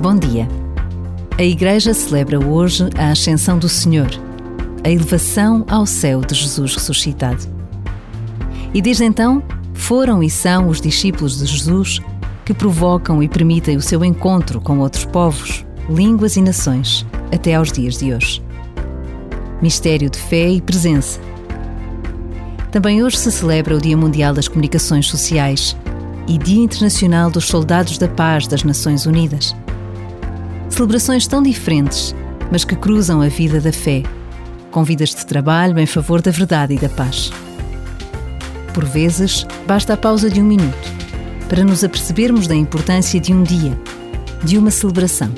Bom dia. A Igreja celebra hoje a Ascensão do Senhor, a elevação ao céu de Jesus ressuscitado. E desde então foram e são os discípulos de Jesus que provocam e permitem o seu encontro com outros povos, línguas e nações, até aos dias de hoje. Mistério de fé e presença. Também hoje se celebra o Dia Mundial das Comunicações Sociais e Dia Internacional dos Soldados da Paz das Nações Unidas. Celebrações tão diferentes, mas que cruzam a vida da fé, com vidas de trabalho em favor da verdade e da paz. Por vezes, basta a pausa de um minuto para nos apercebermos da importância de um dia, de uma celebração.